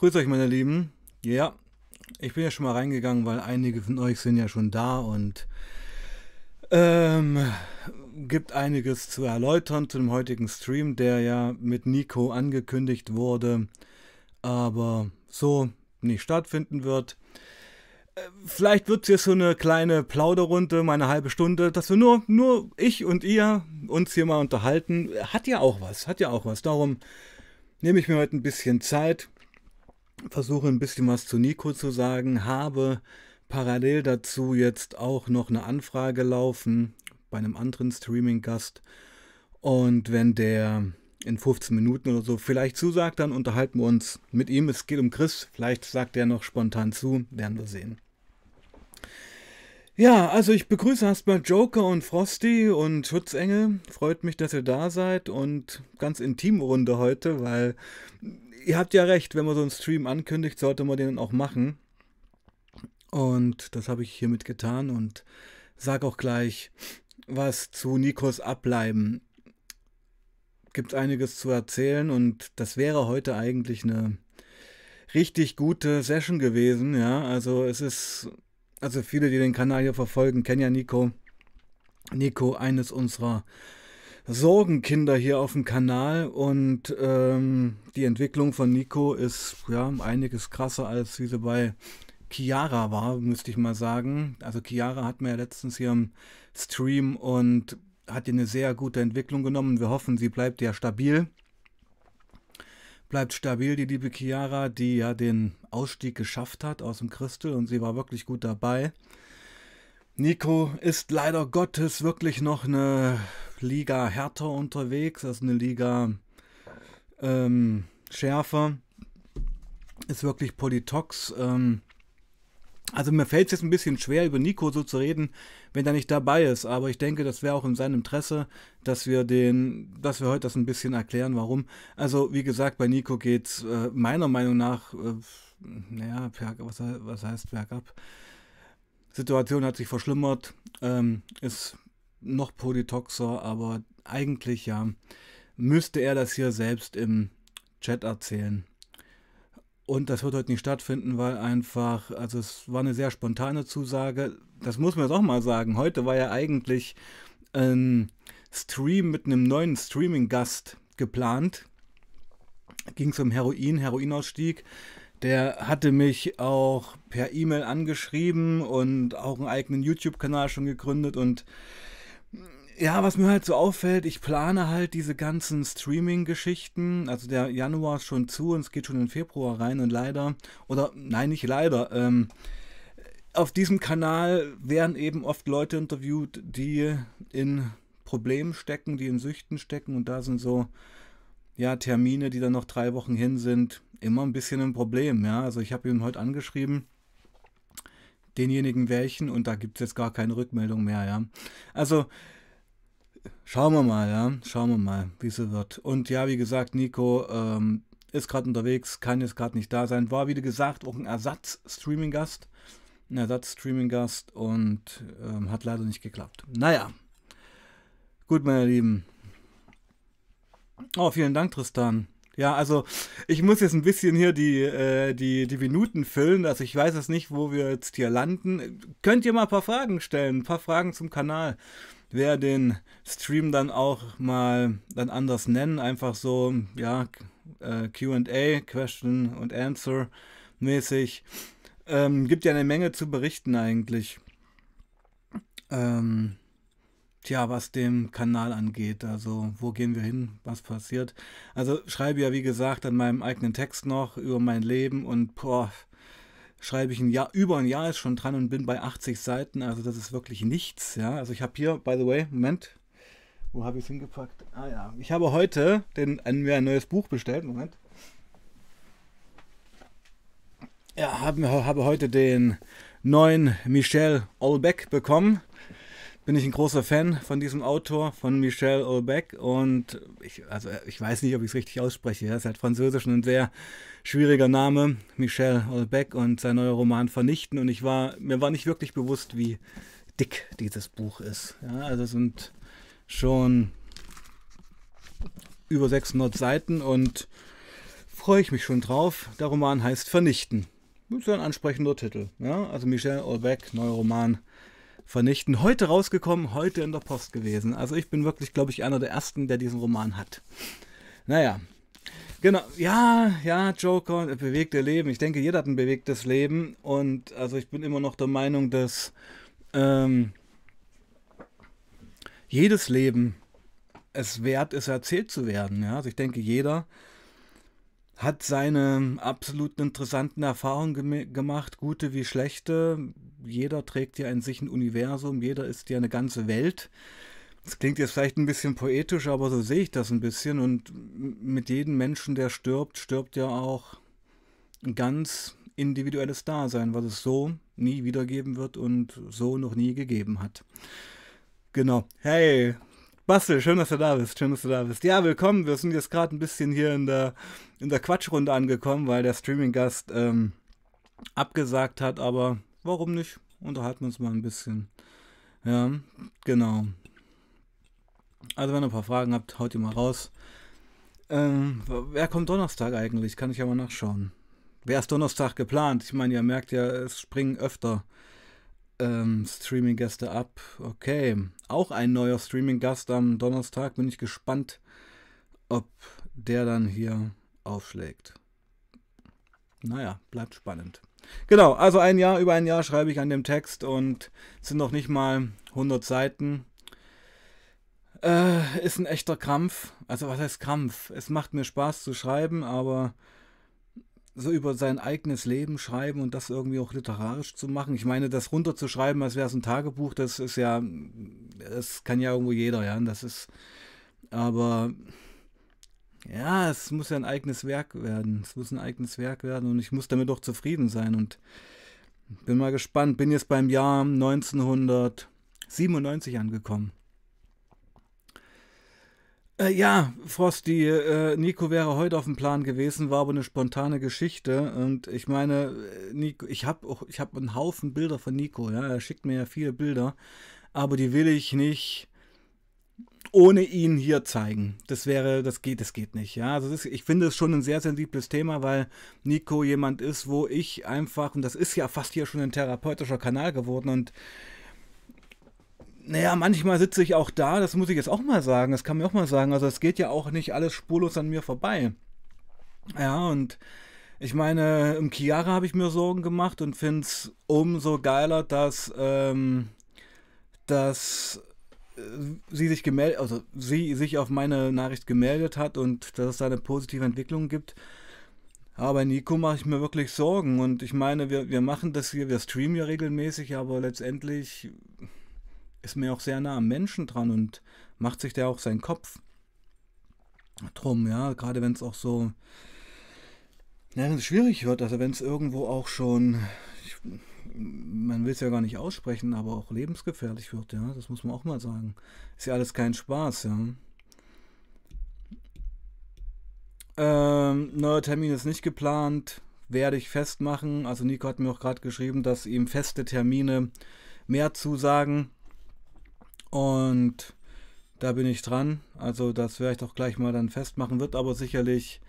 Grüß euch, meine Lieben. Ja, ich bin ja schon mal reingegangen, weil einige von euch sind ja schon da und ähm, gibt einiges zu erläutern zu dem heutigen Stream, der ja mit Nico angekündigt wurde, aber so nicht stattfinden wird. Äh, vielleicht wird es jetzt so eine kleine Plauderrunde, meine halbe Stunde, dass wir nur, nur ich und ihr uns hier mal unterhalten. Hat ja auch was, hat ja auch was. Darum nehme ich mir heute ein bisschen Zeit, versuche ein bisschen was zu Nico zu sagen, habe parallel dazu jetzt auch noch eine Anfrage laufen bei einem anderen Streaming-Gast. Und wenn der in 15 Minuten oder so vielleicht zusagt, dann unterhalten wir uns mit ihm. Es geht um Chris. Vielleicht sagt er noch spontan zu. Werden wir sehen. Ja, also ich begrüße erstmal Joker und Frosty und Schutzengel. Freut mich, dass ihr da seid und ganz intime Runde heute, weil ihr habt ja recht, wenn man so einen Stream ankündigt, sollte man den auch machen. Und das habe ich hiermit getan und sage auch gleich was zu Nikos Ableiben. Gibt einiges zu erzählen und das wäre heute eigentlich eine richtig gute Session gewesen. Ja, also es ist also viele, die den Kanal hier verfolgen, kennen ja Nico. Nico, eines unserer Sorgenkinder hier auf dem Kanal und ähm, die Entwicklung von Nico ist ja einiges krasser als wie sie bei Chiara war, müsste ich mal sagen. Also Chiara hat mir ja letztens hier im Stream und hat hier eine sehr gute Entwicklung genommen. Wir hoffen, sie bleibt ja stabil bleibt stabil, die liebe Chiara, die ja den Ausstieg geschafft hat aus dem Christel und sie war wirklich gut dabei. Nico ist leider Gottes wirklich noch eine Liga härter unterwegs, also eine Liga ähm, schärfer. Ist wirklich Politox. Ähm, also mir fällt es jetzt ein bisschen schwer, über Nico so zu reden, wenn er nicht dabei ist. Aber ich denke, das wäre auch in seinem Interesse, dass wir den, dass wir heute das ein bisschen erklären, warum. Also wie gesagt, bei Nico geht es äh, meiner Meinung nach, äh, naja, was, was heißt bergab? Situation hat sich verschlimmert, ähm, ist noch polytoxer, aber eigentlich ja, müsste er das hier selbst im Chat erzählen. Und das wird heute nicht stattfinden, weil einfach, also es war eine sehr spontane Zusage. Das muss man jetzt auch mal sagen. Heute war ja eigentlich ein Stream mit einem neuen Streaming-Gast geplant. Ging es um Heroin, Heroinausstieg. Der hatte mich auch per E-Mail angeschrieben und auch einen eigenen YouTube-Kanal schon gegründet und ja, was mir halt so auffällt, ich plane halt diese ganzen Streaming-Geschichten. Also der Januar ist schon zu und es geht schon in Februar rein und leider, oder nein, nicht leider, ähm, auf diesem Kanal werden eben oft Leute interviewt, die in Problemen stecken, die in Süchten stecken und da sind so, ja, Termine, die dann noch drei Wochen hin sind, immer ein bisschen ein Problem, ja. Also ich habe ihn heute angeschrieben, denjenigen welchen, und da gibt es jetzt gar keine Rückmeldung mehr, ja. Also, Schauen wir mal, ja. Schauen wir mal, wie es wird. Und ja, wie gesagt, Nico ähm, ist gerade unterwegs, kann jetzt gerade nicht da sein. War, wie gesagt, auch ein Ersatz-Streaming-Gast. Ein Ersatz-Streaming-Gast und ähm, hat leider nicht geklappt. Naja. Gut, meine Lieben. Oh, vielen Dank, Tristan. Ja, also ich muss jetzt ein bisschen hier die, äh, die, die Minuten füllen. Also ich weiß jetzt nicht, wo wir jetzt hier landen. Könnt ihr mal ein paar Fragen stellen, ein paar Fragen zum Kanal werde den Stream dann auch mal dann anders nennen. Einfach so, ja, äh, QA, Question und Answer mäßig. Ähm, gibt ja eine Menge zu berichten eigentlich. Ähm, tja, was dem Kanal angeht. Also, wo gehen wir hin? Was passiert? Also, schreibe ja, wie gesagt, an meinem eigenen Text noch über mein Leben und boah, schreibe ich ein Jahr, über ein Jahr ist schon dran und bin bei 80 Seiten, also das ist wirklich nichts, ja. Also ich habe hier, by the way, Moment, wo habe ich es hingepackt? Ah ja, ich habe heute den, ein, mir ein neues Buch bestellt, Moment. Ja, habe, habe heute den neuen Michel Olbeck bekommen bin ich ein großer Fan von diesem Autor, von Michel Houellebecq. Und ich, also ich weiß nicht, ob ich es richtig ausspreche. Er ist halt französisch und ein sehr schwieriger Name, Michel Houellebecq und sein neuer Roman Vernichten. Und ich war, mir war nicht wirklich bewusst, wie dick dieses Buch ist. Ja, also es sind schon über 600 Seiten und freue ich mich schon drauf. Der Roman heißt Vernichten. Das ist ja ein ansprechender Titel. Ja? Also Michel Olbeck, neuer Roman Vernichten. Heute rausgekommen, heute in der Post gewesen. Also ich bin wirklich, glaube ich, einer der Ersten, der diesen Roman hat. Naja, Genau, ja, ja, Joker, bewegte Leben. Ich denke, jeder hat ein bewegtes Leben und also ich bin immer noch der Meinung, dass ähm, jedes Leben es wert ist, erzählt zu werden. Ja? Also ich denke, jeder hat seine absolut interessanten Erfahrungen gem gemacht, gute wie schlechte. Jeder trägt ja in sich ein Universum, jeder ist ja eine ganze Welt. Das klingt jetzt vielleicht ein bisschen poetisch, aber so sehe ich das ein bisschen. Und mit jedem Menschen, der stirbt, stirbt ja auch ein ganz individuelles Dasein, was es so nie wiedergeben wird und so noch nie gegeben hat. Genau. Hey, Bastel, schön, dass du da bist. Schön, dass du da bist. Ja, willkommen. Wir sind jetzt gerade ein bisschen hier in der, in der Quatschrunde angekommen, weil der Streaming-Gast ähm, abgesagt hat, aber warum nicht? Unterhalten wir uns mal ein bisschen. Ja, genau. Also wenn ihr ein paar Fragen habt, haut ihr mal raus. Ähm, wer kommt Donnerstag eigentlich? Kann ich aber nachschauen. Wer ist Donnerstag geplant? Ich meine, ihr merkt ja, es springen öfter ähm, Streaming-Gäste ab. Okay. Auch ein neuer Streaming-Gast am Donnerstag. Bin ich gespannt, ob der dann hier aufschlägt. Naja, bleibt spannend. Genau, also ein Jahr, über ein Jahr schreibe ich an dem Text und sind noch nicht mal 100 Seiten. Äh, ist ein echter Krampf. Also was heißt Krampf? Es macht mir Spaß zu schreiben, aber so über sein eigenes Leben schreiben und das irgendwie auch literarisch zu machen. Ich meine, das runterzuschreiben, als wäre es ein Tagebuch, das ist ja, das kann ja irgendwo jeder, ja. Das ist, aber ja, es muss ja ein eigenes Werk werden. Es muss ein eigenes Werk werden und ich muss damit auch zufrieden sein und bin mal gespannt. Bin jetzt beim Jahr 1997 angekommen. Äh, ja, Frosty, äh, Nico wäre heute auf dem Plan gewesen, war aber eine spontane Geschichte. Und ich meine, äh, Nico, ich habe auch, ich habe einen Haufen Bilder von Nico, ja. Er schickt mir ja viele Bilder, aber die will ich nicht ohne ihn hier zeigen. Das wäre, das geht, das geht nicht. Ja, also das, ich finde es schon ein sehr sensibles Thema, weil Nico jemand ist, wo ich einfach, und das ist ja fast hier schon ein therapeutischer Kanal geworden und naja, manchmal sitze ich auch da, das muss ich jetzt auch mal sagen, das kann mir auch mal sagen. Also es geht ja auch nicht alles spurlos an mir vorbei. Ja, und ich meine, im Chiara habe ich mir Sorgen gemacht und finde es umso geiler, dass, ähm, dass sie sich gemeldet, also sie sich auf meine Nachricht gemeldet hat und dass es da eine positive Entwicklung gibt. Aber Nico mache ich mir wirklich Sorgen und ich meine, wir, wir machen das hier, wir streamen ja regelmäßig, aber letztendlich ist mir auch sehr nah am Menschen dran und macht sich der auch seinen Kopf drum, ja, gerade wenn es auch so, ja, schwierig wird, also wenn es irgendwo auch schon, ich, man will es ja gar nicht aussprechen, aber auch lebensgefährlich wird, ja, das muss man auch mal sagen. Ist ja alles kein Spaß, ja. Ähm, neuer Termin ist nicht geplant, werde ich festmachen. Also Nico hat mir auch gerade geschrieben, dass ihm feste Termine mehr zusagen. Und da bin ich dran. Also das werde ich doch gleich mal dann festmachen. Wird aber sicherlich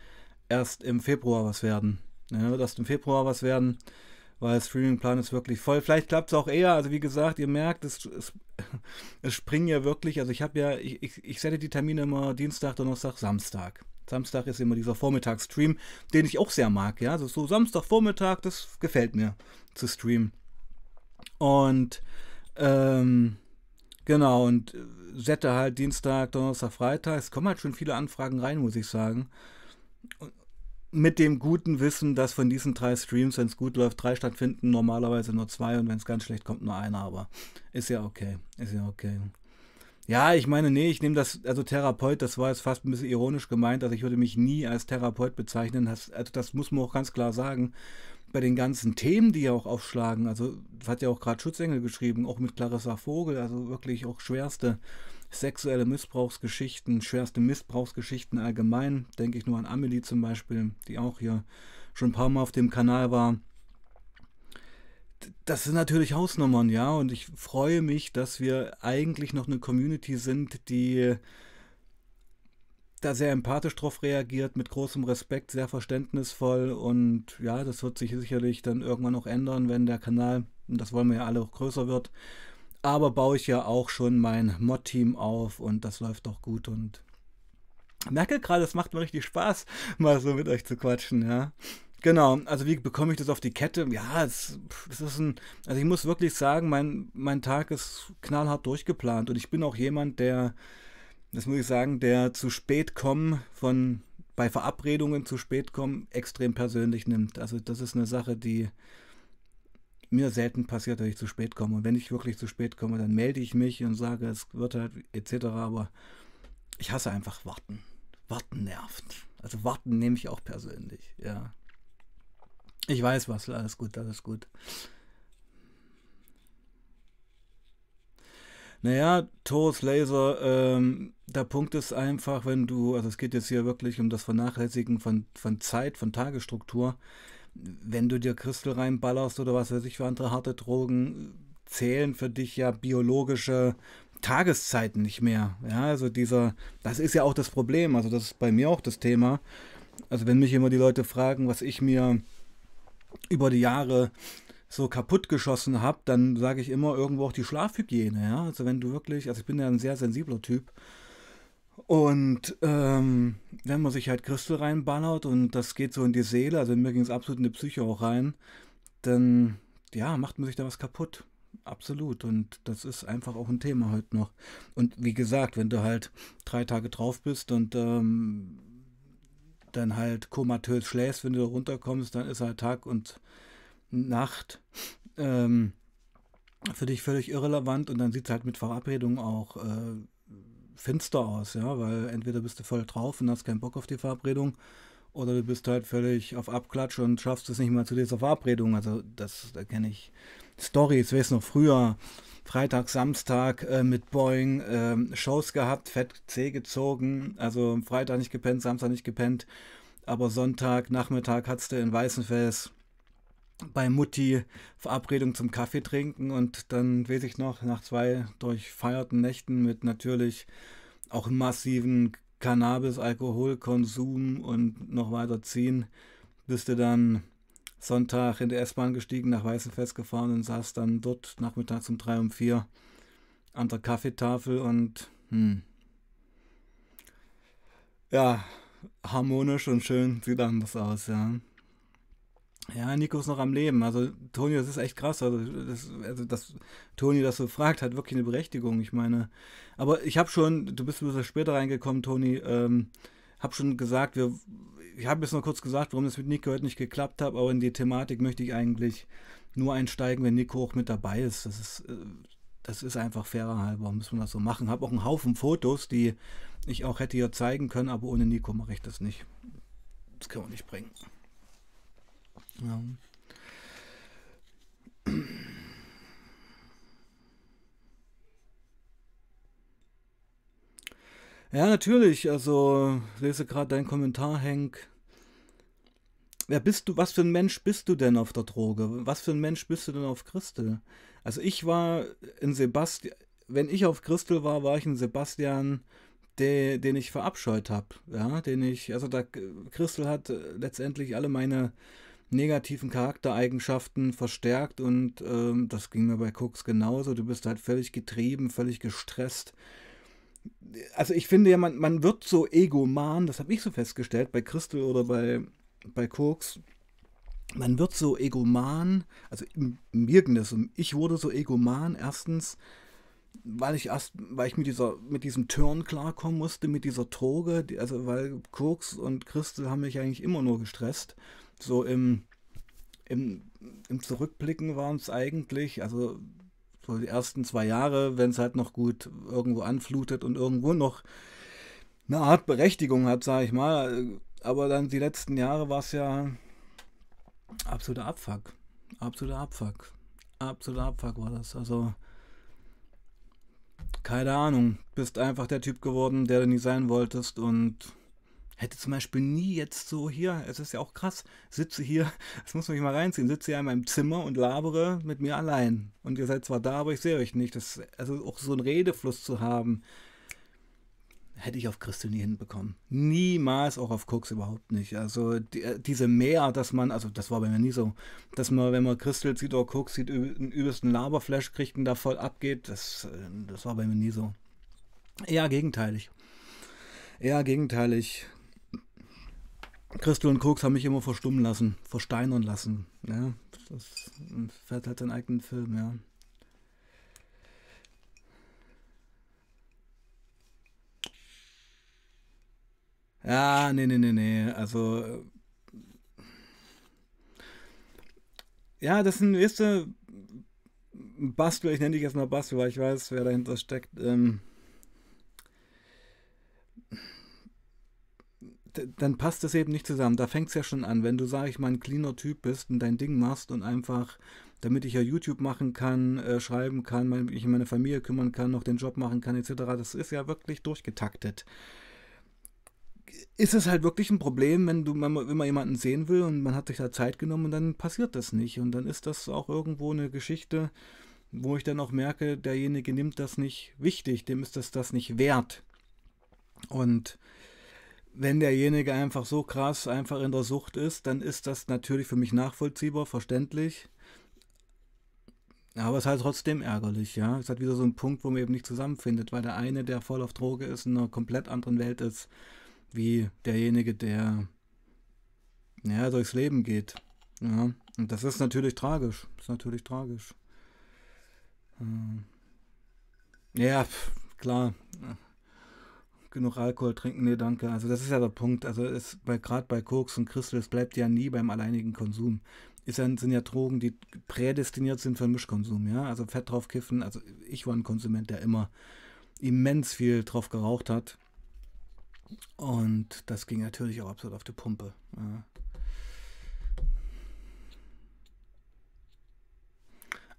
erst im Februar was werden. Ja, wird erst im Februar was werden, weil der Streamingplan ist wirklich voll. Vielleicht klappt es auch eher. Also wie gesagt, ihr merkt, es, es, es springen ja wirklich. Also ich habe ja, ich, ich, ich setze die Termine immer Dienstag, Donnerstag, Samstag. Samstag ist immer dieser Vormittagsstream, den ich auch sehr mag. Ja, also so Samstagvormittag, das gefällt mir zu streamen. Und ähm, Genau, und Sette halt Dienstag, Donnerstag, Freitag. Es kommen halt schon viele Anfragen rein, muss ich sagen. Mit dem guten Wissen, dass von diesen drei Streams, wenn es gut läuft, drei stattfinden, normalerweise nur zwei und wenn es ganz schlecht kommt, nur einer. Aber ist ja okay. Ist ja okay. Ja, ich meine, nee, ich nehme das, also Therapeut, das war jetzt fast ein bisschen ironisch gemeint. Also ich würde mich nie als Therapeut bezeichnen. Das, also das muss man auch ganz klar sagen bei den ganzen Themen, die ja auch aufschlagen, also das hat ja auch gerade Schutzengel geschrieben, auch mit Clarissa Vogel, also wirklich auch schwerste sexuelle Missbrauchsgeschichten, schwerste Missbrauchsgeschichten allgemein, denke ich nur an Amelie zum Beispiel, die auch hier schon ein paar Mal auf dem Kanal war. Das sind natürlich Hausnummern, ja, und ich freue mich, dass wir eigentlich noch eine Community sind, die da sehr empathisch drauf reagiert, mit großem Respekt, sehr verständnisvoll und ja, das wird sich sicherlich dann irgendwann auch ändern, wenn der Kanal, und das wollen wir ja alle auch größer wird. Aber baue ich ja auch schon mein Mod-Team auf und das läuft auch gut und merke gerade, es macht mir richtig Spaß, mal so mit euch zu quatschen, ja. Genau, also wie bekomme ich das auf die Kette? Ja, es, das ist ein, also ich muss wirklich sagen, mein, mein Tag ist knallhart durchgeplant und ich bin auch jemand, der das muss ich sagen, der zu spät kommen von bei Verabredungen zu spät kommen extrem persönlich nimmt. Also das ist eine Sache, die mir selten passiert, dass ich zu spät komme. Und wenn ich wirklich zu spät komme, dann melde ich mich und sage, es wird halt etc. Aber ich hasse einfach Warten. Warten nervt. Also Warten nehme ich auch persönlich, ja. Ich weiß was, alles gut, alles gut. Naja, Torus Laser, ähm, der Punkt ist einfach, wenn du, also es geht jetzt hier wirklich um das Vernachlässigen von, von Zeit, von Tagesstruktur. Wenn du dir Christel reinballerst oder was weiß ich für andere harte Drogen, zählen für dich ja biologische Tageszeiten nicht mehr. Ja, also dieser, das ist ja auch das Problem. Also das ist bei mir auch das Thema. Also wenn mich immer die Leute fragen, was ich mir über die Jahre so kaputt geschossen habe, dann sage ich immer irgendwo auch die Schlafhygiene. Ja? Also wenn du wirklich, also ich bin ja ein sehr sensibler Typ. Und ähm, wenn man sich halt Christel reinballert und das geht so in die Seele, also mir ging es absolut in die Psyche auch rein, dann ja, macht man sich da was kaputt. Absolut. Und das ist einfach auch ein Thema heute noch. Und wie gesagt, wenn du halt drei Tage drauf bist und ähm, dann halt komatös schläfst, wenn du runterkommst, dann ist halt Tag und Nacht ähm, für dich völlig irrelevant und dann sieht es halt mit Verabredung auch äh, finster aus, ja, weil entweder bist du voll drauf und hast keinen Bock auf die Verabredung oder du bist halt völlig auf Abklatsch und schaffst es nicht mal zu dieser Verabredung. Also das, da kenne ich Stories, weiß noch früher, Freitag, Samstag äh, mit Boeing äh, Shows gehabt, fett C gezogen, also Freitag nicht gepennt, Samstag nicht gepennt, aber Sonntag, Nachmittag hattest du in Weißenfels bei Mutti Verabredung zum Kaffee trinken und dann weiß ich noch, nach zwei durchfeierten Nächten mit natürlich auch massiven Cannabis-Alkoholkonsum und noch weiter ziehen, bist du dann Sonntag in der S-Bahn gestiegen, nach Weißenfest gefahren und saß dann dort nachmittags um drei um vier an der Kaffeetafel und hm, ja, harmonisch und schön sieht anders aus, ja. Ja, Nico ist noch am Leben. Also, Toni, das ist echt krass. Also, das, also dass Toni das so fragt, hat wirklich eine Berechtigung. Ich meine, aber ich habe schon, du bist ein bisschen später reingekommen, Toni, ähm, habe schon gesagt, wir, ich habe jetzt noch kurz gesagt, warum das mit Nico heute nicht geklappt hat, aber in die Thematik möchte ich eigentlich nur einsteigen, wenn Nico auch mit dabei ist. Das ist, äh, das ist einfach fairer halber, müssen wir das so machen. Habe auch einen Haufen Fotos, die ich auch hätte hier zeigen können, aber ohne Nico mache ich das nicht. Das können wir nicht bringen. Ja. Ja, natürlich. Also, lese gerade deinen Kommentar, Henk. Wer bist du, was für ein Mensch bist du denn auf der Droge? Was für ein Mensch bist du denn auf Christel? Also ich war in Sebastian, wenn ich auf Christel war, war ich in Sebastian, de, den ich verabscheut habe. Ja, den ich, also da, Christel hat letztendlich alle meine negativen Charaktereigenschaften verstärkt und ähm, das ging mir bei Cooks genauso. Du bist halt völlig getrieben, völlig gestresst. Also ich finde ja, man, man wird so egoman, das habe ich so festgestellt, bei Crystal oder bei, bei Cooks. Man wird so egoman, also mir ich wurde so egoman, erstens, weil ich erst, weil ich mit dieser, mit diesem Turn klarkommen musste, mit dieser Droge, also weil Koks und Crystal haben mich eigentlich immer nur gestresst so im, im, im Zurückblicken waren es eigentlich, also so die ersten zwei Jahre, wenn es halt noch gut irgendwo anflutet und irgendwo noch eine Art Berechtigung hat, sage ich mal. Aber dann die letzten Jahre war es ja absoluter Abfuck. Absoluter Abfuck. Absoluter Abfuck war das. Also, keine Ahnung. Bist einfach der Typ geworden, der du nie sein wolltest und hätte zum Beispiel nie jetzt so hier, es ist ja auch krass, sitze hier, das muss man sich mal reinziehen, sitze hier in meinem Zimmer und labere mit mir allein. Und ihr seid zwar da, aber ich sehe euch nicht. Das, also auch so einen Redefluss zu haben, hätte ich auf Christel nie hinbekommen. Niemals, auch auf Koks überhaupt nicht. Also die, äh, diese Mehr, dass man, also das war bei mir nie so, dass man, wenn man Christel sieht oder Koks sieht, einen übelsten Laberflash kriegt und da voll abgeht, das, äh, das war bei mir nie so. Eher gegenteilig. Eher gegenteilig. Christel und Koks haben mich immer verstummen lassen, versteinern lassen. Ja, das fährt halt seinen eigenen Film, ja. Ja, nee, nee, nee, nee. Also. Äh, ja, das sind, weißt Bastel, ich nenne dich jetzt mal Bastel, weil ich weiß, wer dahinter steckt. Ähm, dann passt das eben nicht zusammen. Da fängt es ja schon an. Wenn du, sag ich mal, ein cleaner Typ bist und dein Ding machst und einfach, damit ich ja YouTube machen kann, äh, schreiben kann, mich um meine Familie kümmern kann, noch den Job machen kann, etc., das ist ja wirklich durchgetaktet ist es halt wirklich ein Problem, wenn du man jemanden sehen will und man hat sich da Zeit genommen und dann passiert das nicht. Und dann ist das auch irgendwo eine Geschichte, wo ich dann auch merke, derjenige nimmt das nicht wichtig, dem ist das das nicht wert. Und wenn derjenige einfach so krass einfach in der Sucht ist, dann ist das natürlich für mich nachvollziehbar, verständlich. Aber es ist halt trotzdem ärgerlich, ja. Es halt wieder so ein Punkt, wo man eben nicht zusammenfindet, weil der eine, der voll auf Droge ist, in einer komplett anderen Welt ist, wie derjenige, der ja, durchs Leben geht. Ja, und das ist natürlich tragisch. Das ist natürlich tragisch. Ähm, ja, klar. Genug Alkohol trinken, nee, danke. Also das ist ja der Punkt. Also es bei gerade bei Koks und Crystal, es bleibt ja nie beim alleinigen Konsum. Ist ja, sind ja Drogen, die prädestiniert sind für Mischkonsum, ja. Also Fett drauf kiffen. Also ich war ein Konsument, der immer immens viel drauf geraucht hat. Und das ging natürlich auch absolut auf die Pumpe. Ja.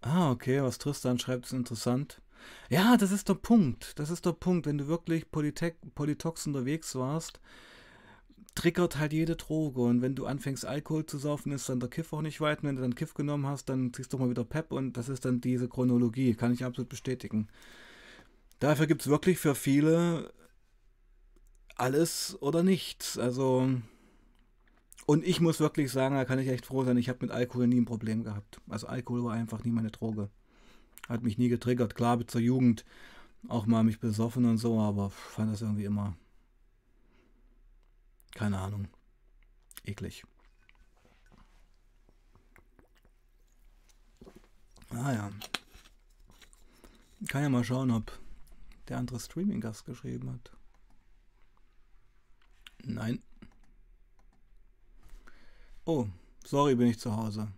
Ah, okay, was Tristan schreibt, ist interessant. Ja, das ist der Punkt. Das ist der Punkt. Wenn du wirklich Polytech, Polytox unterwegs warst, triggert halt jede Droge. Und wenn du anfängst, Alkohol zu saufen, ist dann der Kiff auch nicht weit. Und wenn du dann Kiff genommen hast, dann ziehst du mal wieder Pep. Und das ist dann diese Chronologie. Kann ich absolut bestätigen. Dafür gibt es wirklich für viele alles oder nichts. Also, und ich muss wirklich sagen, da kann ich echt froh sein, ich habe mit Alkohol nie ein Problem gehabt. Also Alkohol war einfach nie meine Droge. Hat mich nie getriggert. Klar, zur Jugend auch mal mich besoffen und so, aber fand das irgendwie immer, keine Ahnung, eklig. Ah ja. Kann ja mal schauen, ob der andere Streaming-Gast geschrieben hat. Nein. Oh, sorry, bin ich zu Hause.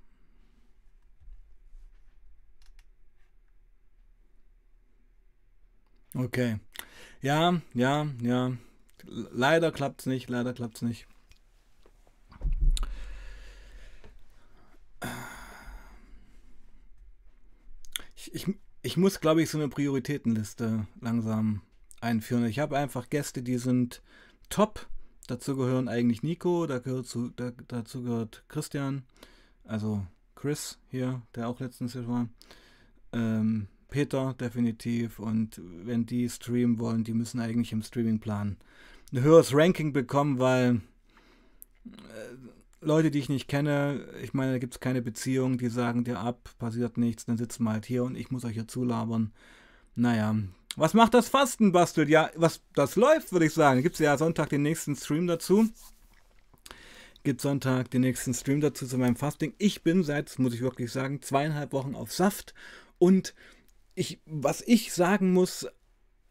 Okay. Ja, ja, ja. Leider klappt's nicht, leider klappt's nicht. Ich, ich, ich muss, glaube ich, so eine Prioritätenliste langsam einführen. Ich habe einfach Gäste, die sind top Dazu gehören eigentlich Nico, da gehört zu, da, dazu gehört Christian, also Chris hier, der auch letztens hier war. Ähm, Peter definitiv und wenn die streamen wollen, die müssen eigentlich im Streamingplan ein höheres Ranking bekommen, weil äh, Leute, die ich nicht kenne, ich meine, da gibt es keine Beziehung, die sagen dir ab, passiert nichts, dann sitzen wir halt hier und ich muss euch hier zulabern. Naja, was macht das Fasten, Bastel? Ja, was das läuft, würde ich sagen. Gibt es ja Sonntag den nächsten Stream dazu. Gibt Sonntag den nächsten Stream dazu zu meinem Fasting. Ich bin seit, muss ich wirklich sagen, zweieinhalb Wochen auf Saft. Und ich, was ich sagen muss,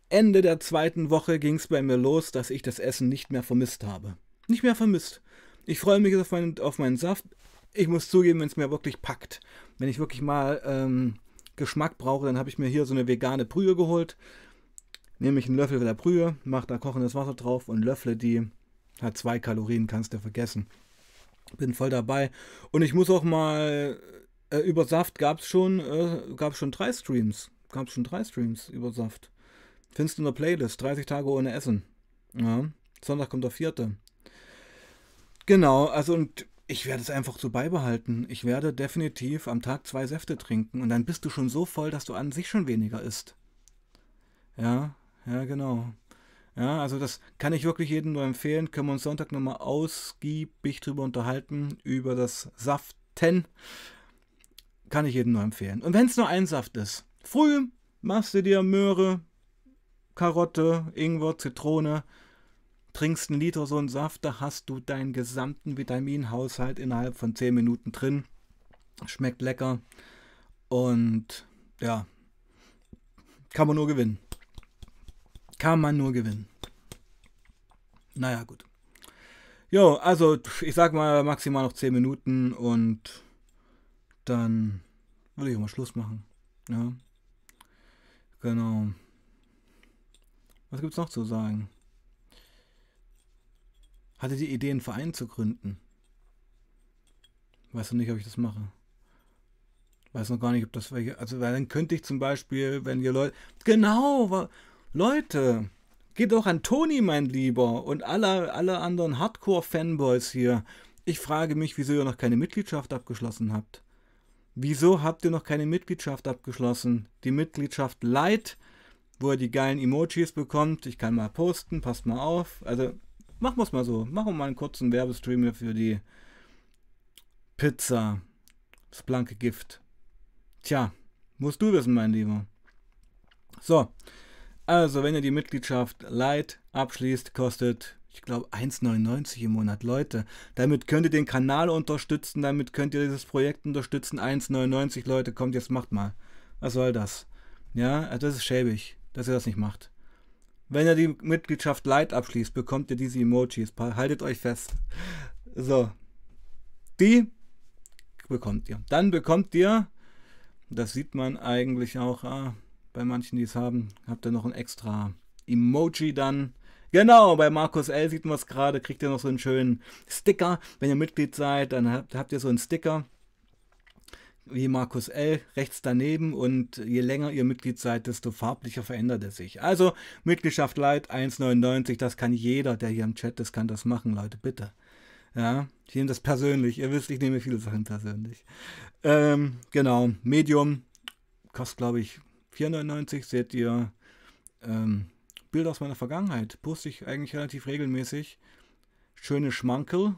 Ende der zweiten Woche ging es bei mir los, dass ich das Essen nicht mehr vermisst habe. Nicht mehr vermisst. Ich freue mich auf meinen, auf meinen Saft. Ich muss zugeben, wenn es mir wirklich packt. Wenn ich wirklich mal ähm, Geschmack brauche, dann habe ich mir hier so eine vegane Brühe geholt. Nehme ich einen Löffel der Brühe, mache da kochendes Wasser drauf und löffle die. Hat zwei Kalorien, kannst du vergessen. Bin voll dabei. Und ich muss auch mal äh, über Saft gab es schon, äh, schon drei Streams. Gab es schon drei Streams über Saft. Findest du in der Playlist, 30 Tage ohne Essen. Ja. Sonntag kommt der vierte. Genau, also und ich werde es einfach so beibehalten. Ich werde definitiv am Tag zwei Säfte trinken und dann bist du schon so voll, dass du an sich schon weniger isst. Ja, ja, genau. Ja, also das kann ich wirklich jedem nur empfehlen. Können wir uns Sonntag nochmal ausgiebig drüber unterhalten, über das Saften. Kann ich jedem nur empfehlen. Und wenn es nur ein Saft ist, früh machst du dir Möhre, Karotte, Ingwer, Zitrone, trinkst einen Liter so einen Saft, da hast du deinen gesamten Vitaminhaushalt innerhalb von 10 Minuten drin. Schmeckt lecker und ja, kann man nur gewinnen. Kann man nur gewinnen. Naja, gut. Jo, also ich sag mal maximal noch 10 Minuten und dann würde ich auch mal Schluss machen. Ja. Genau. Was gibt's noch zu sagen? Hatte die Idee, einen Verein zu gründen. Weiß noch nicht, ob ich das mache. Weiß noch gar nicht, ob das welche. Also, weil dann könnte ich zum Beispiel, wenn ihr Leute. Genau, Leute, geht doch an Toni, mein Lieber, und alle, alle anderen Hardcore-Fanboys hier. Ich frage mich, wieso ihr noch keine Mitgliedschaft abgeschlossen habt. Wieso habt ihr noch keine Mitgliedschaft abgeschlossen? Die Mitgliedschaft Light, wo ihr die geilen Emojis bekommt. Ich kann mal posten, passt mal auf. Also machen wir es mal so. Machen wir mal einen kurzen Werbestream hier für die Pizza. Das blanke Gift. Tja, musst du wissen, mein Lieber. So, also wenn ihr die Mitgliedschaft Light abschließt, kostet ich glaube 1,99 im Monat. Leute, damit könnt ihr den Kanal unterstützen, damit könnt ihr dieses Projekt unterstützen. 1,99 Leute, kommt jetzt, macht mal. Was soll das? Ja, also das ist schäbig, dass ihr das nicht macht. Wenn ihr die Mitgliedschaft Light abschließt, bekommt ihr diese Emojis. Haltet euch fest. So. Die bekommt ihr. Dann bekommt ihr, das sieht man eigentlich auch ah, bei manchen, die es haben, habt ihr noch ein extra Emoji dann Genau, bei Markus L sieht man es gerade, kriegt ihr noch so einen schönen Sticker. Wenn ihr Mitglied seid, dann habt, habt ihr so einen Sticker wie Markus L rechts daneben und je länger ihr Mitglied seid, desto farblicher verändert es sich. Also Mitgliedschaft Light 1,99, das kann jeder, der hier im Chat ist, kann das machen, Leute, bitte. Ja, ich nehme das persönlich. Ihr wisst, ich nehme viele Sachen persönlich. Ähm, genau, Medium kostet, glaube ich, 4,99. Seht ihr ähm, Bilder aus meiner Vergangenheit. Poste ich eigentlich relativ regelmäßig. Schöne Schmankel.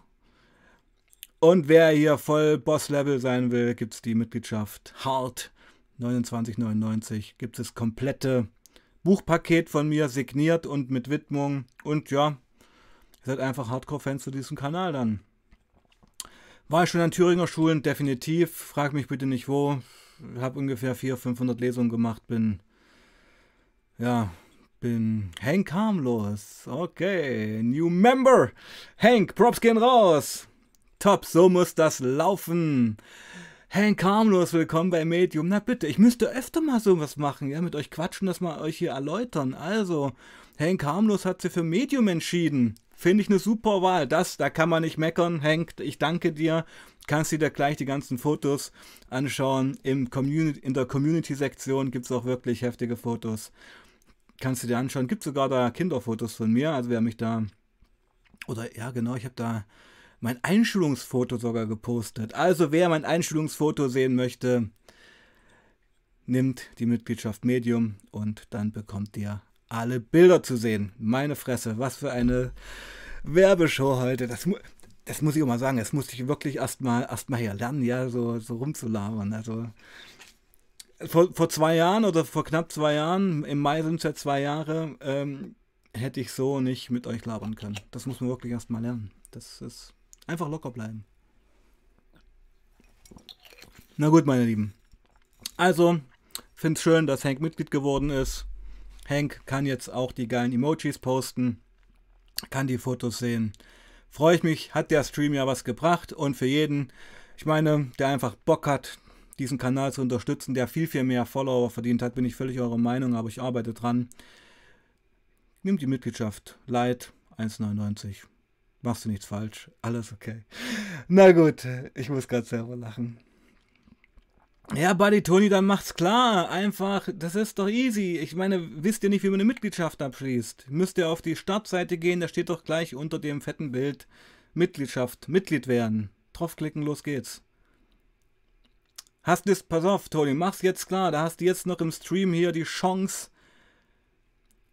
Und wer hier voll Boss-Level sein will, gibt es die Mitgliedschaft Hard 29,99. Gibt es das komplette Buchpaket von mir signiert und mit Widmung. Und ja, ihr seid einfach Hardcore-Fans zu diesem Kanal dann. War ich schon an Thüringer Schulen? Definitiv. Frag mich bitte nicht wo. Habe ungefähr 400, 500 Lesungen gemacht. Bin ja bin Hank Harmlos. Okay, New Member. Hank, Props gehen raus. Top, so muss das laufen. Hank Harmlos, willkommen bei Medium. Na bitte, ich müsste öfter mal sowas machen, ja, mit euch quatschen, das mal euch hier erläutern. Also, Hank Harmlos hat sich für Medium entschieden. Finde ich eine super Wahl. Das, da kann man nicht meckern. Hank, ich danke dir. Kannst dir da gleich die ganzen Fotos anschauen. Im Community, in der Community-Sektion gibt es auch wirklich heftige Fotos. Kannst du dir anschauen. Gibt sogar da Kinderfotos von mir. Also wer mich da. Oder ja, genau, ich habe da mein Einschulungsfoto sogar gepostet. Also wer mein Einschulungsfoto sehen möchte, nimmt die Mitgliedschaft Medium und dann bekommt ihr alle Bilder zu sehen. Meine Fresse, was für eine Werbeshow heute. Das, das muss ich auch mal sagen, das musste ich wirklich erstmal erst mal hier lernen, ja, so, so rumzulabern. Also vor, vor zwei Jahren oder vor knapp zwei Jahren, im Mai sind es ja zwei Jahre, ähm, hätte ich so nicht mit euch labern können. Das muss man wirklich erstmal lernen. Das ist einfach locker bleiben. Na gut, meine Lieben. Also, finde es schön, dass Hank Mitglied geworden ist. Hank kann jetzt auch die geilen Emojis posten, kann die Fotos sehen. Freue ich mich, hat der Stream ja was gebracht und für jeden, ich meine, der einfach Bock hat, diesen Kanal zu unterstützen, der viel, viel mehr Follower verdient hat, bin ich völlig eurer Meinung, aber ich arbeite dran. Nimm die Mitgliedschaft. Light 1,99. Machst du nichts falsch. Alles okay. Na gut, ich muss gerade selber lachen. Ja, Buddy Tony, dann macht's klar. Einfach, das ist doch easy. Ich meine, wisst ihr nicht, wie man eine Mitgliedschaft abschließt? Müsst ihr auf die Startseite gehen, da steht doch gleich unter dem fetten Bild Mitgliedschaft, Mitglied werden. Draufklicken, los geht's. Hast du pass auf, Tony, mach's jetzt klar, da hast du jetzt noch im Stream hier die Chance,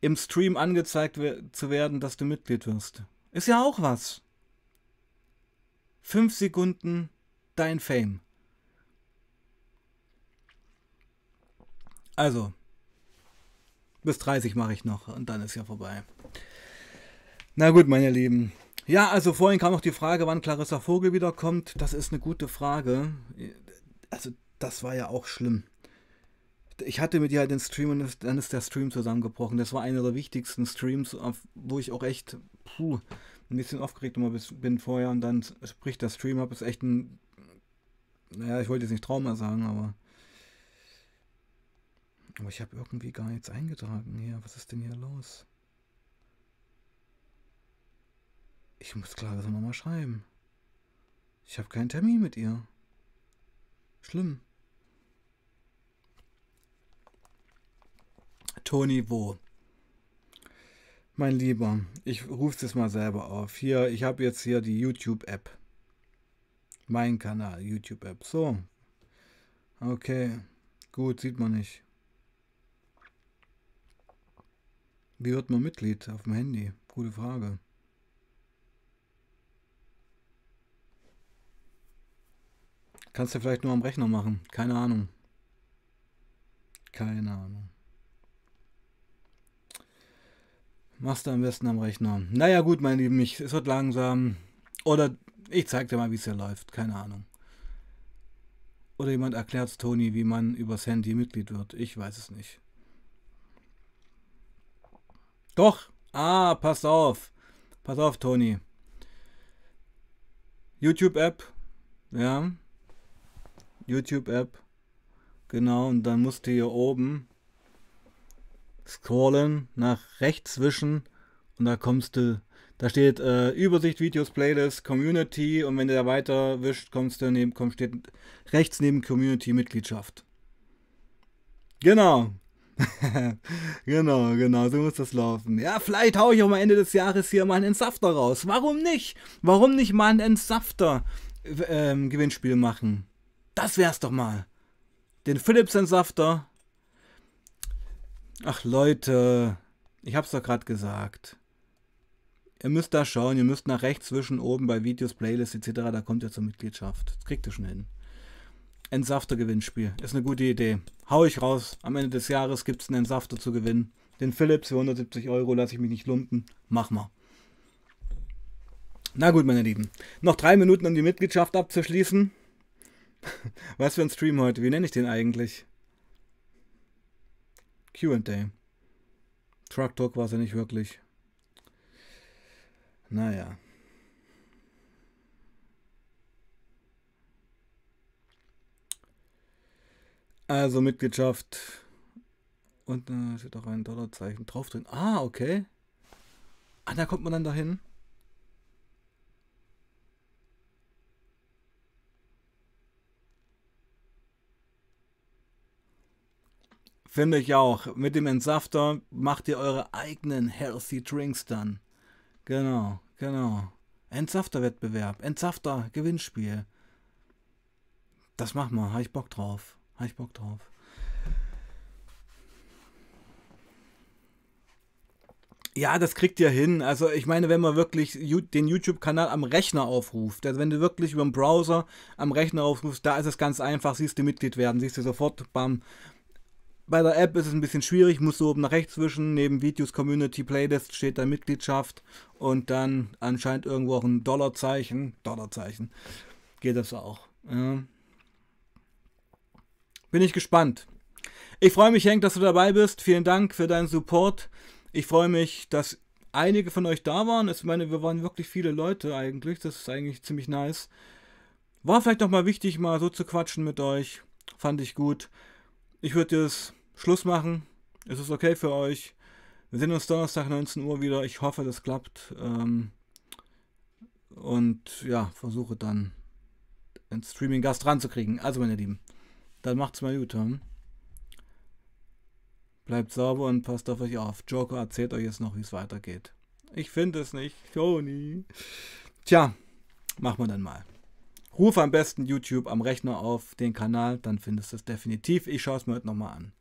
im Stream angezeigt zu werden, dass du Mitglied wirst. Ist ja auch was. Fünf Sekunden dein Fame. Also, bis 30 mache ich noch und dann ist ja vorbei. Na gut, meine Lieben. Ja, also vorhin kam noch die Frage, wann Clarissa Vogel wiederkommt. Das ist eine gute Frage. Also, das war ja auch schlimm. Ich hatte mit ihr halt den Stream und dann ist der Stream zusammengebrochen. Das war einer der wichtigsten Streams, wo ich auch echt puh, ein bisschen aufgeregt immer bin vorher und dann spricht der Stream ab. Ist echt ein, naja, ich wollte jetzt nicht Trauma sagen, aber aber ich habe irgendwie gar nichts eingetragen hier. Was ist denn hier los? Ich muss Clarissa nochmal schreiben. Ich habe keinen Termin mit ihr. Schlimm. Toni, wo? Mein Lieber, ich rufe es mal selber auf. Hier, ich habe jetzt hier die YouTube-App. Mein Kanal, YouTube-App. So. Okay. Gut, sieht man nicht. Wie wird man Mitglied auf dem Handy? Gute Frage. Kannst du vielleicht nur am Rechner machen. Keine Ahnung. Keine Ahnung. Machst du am besten am Rechner. Naja gut, mein Lieben, ich, es wird langsam. Oder ich zeig dir mal, wie es hier läuft. Keine Ahnung. Oder jemand erklärt Toni, wie man übers Handy Mitglied wird. Ich weiß es nicht. Doch. Ah, pass auf. Pass auf, Toni. YouTube-App. Ja. YouTube-App. Genau, und dann musst du hier oben scrollen, nach rechts wischen und da kommst du, da steht äh, Übersicht, Videos, Playlist, Community und wenn du da weiter wischt, kommst du neben, komm, steht rechts neben Community Mitgliedschaft. Genau. genau, genau, so muss das laufen. Ja, vielleicht haue ich auch mal Ende des Jahres hier mal einen Entsafter raus. Warum nicht? Warum nicht mal ein Entsafter-Gewinnspiel ähm, machen? Das wär's doch mal. Den Philips Entsafter. Ach Leute, ich hab's doch gerade gesagt. Ihr müsst da schauen, ihr müsst nach rechts zwischen oben bei Videos, Playlists etc., da kommt ihr zur Mitgliedschaft. Das kriegt ihr schon hin. Entsafter-Gewinnspiel. Ist eine gute Idee. Hau ich raus. Am Ende des Jahres gibt es einen Entsafter zu gewinnen. Den Philips für 170 Euro lasse ich mich nicht lumpen. Mach mal. Na gut, meine Lieben. Noch drei Minuten, um die Mitgliedschaft abzuschließen. Was für ein Stream heute. Wie nenne ich den eigentlich? QA. Truck Talk war es ja nicht wirklich. Naja. Also Mitgliedschaft. Und da steht auch ein Dollarzeichen drauf drin. Ah, okay. Ah, da kommt man dann dahin. Finde ich auch. Mit dem Entsafter macht ihr eure eigenen Healthy Drinks dann. Genau, genau. Entsafter-Wettbewerb, Entsafter-Gewinnspiel. Das machen wir, habe ich Bock drauf. Habe ich Bock drauf. Ja, das kriegt ihr hin. Also ich meine, wenn man wirklich den YouTube-Kanal am Rechner aufruft, also wenn du wirklich über den Browser am Rechner aufrufst, da ist es ganz einfach, siehst du Mitglied werden, siehst du sofort, bam. Bei der App ist es ein bisschen schwierig, musst du oben nach rechts zwischen, neben Videos Community Playlist steht da Mitgliedschaft und dann anscheinend irgendwo auch ein Dollarzeichen, Dollarzeichen, geht das auch. Ja. Bin ich gespannt. Ich freue mich, Henk, dass du dabei bist. Vielen Dank für deinen Support. Ich freue mich, dass einige von euch da waren. Ich meine, wir waren wirklich viele Leute eigentlich. Das ist eigentlich ziemlich nice. War vielleicht noch mal wichtig, mal so zu quatschen mit euch. Fand ich gut. Ich würde jetzt Schluss machen. Ist es okay für euch? Wir sehen uns Donnerstag 19 Uhr wieder. Ich hoffe, das klappt. Ähm, und ja, versuche dann einen Streaming-Gast ranzukriegen. Also, meine Lieben. Dann macht's mal gut, hm? Bleibt sauber und passt auf euch auf. Joker erzählt euch jetzt noch, wie es weitergeht. Ich finde es nicht, Tony. Tja, machen wir dann mal. Ruf am besten YouTube am Rechner auf den Kanal, dann findest du es definitiv. Ich schaue es mir heute nochmal an.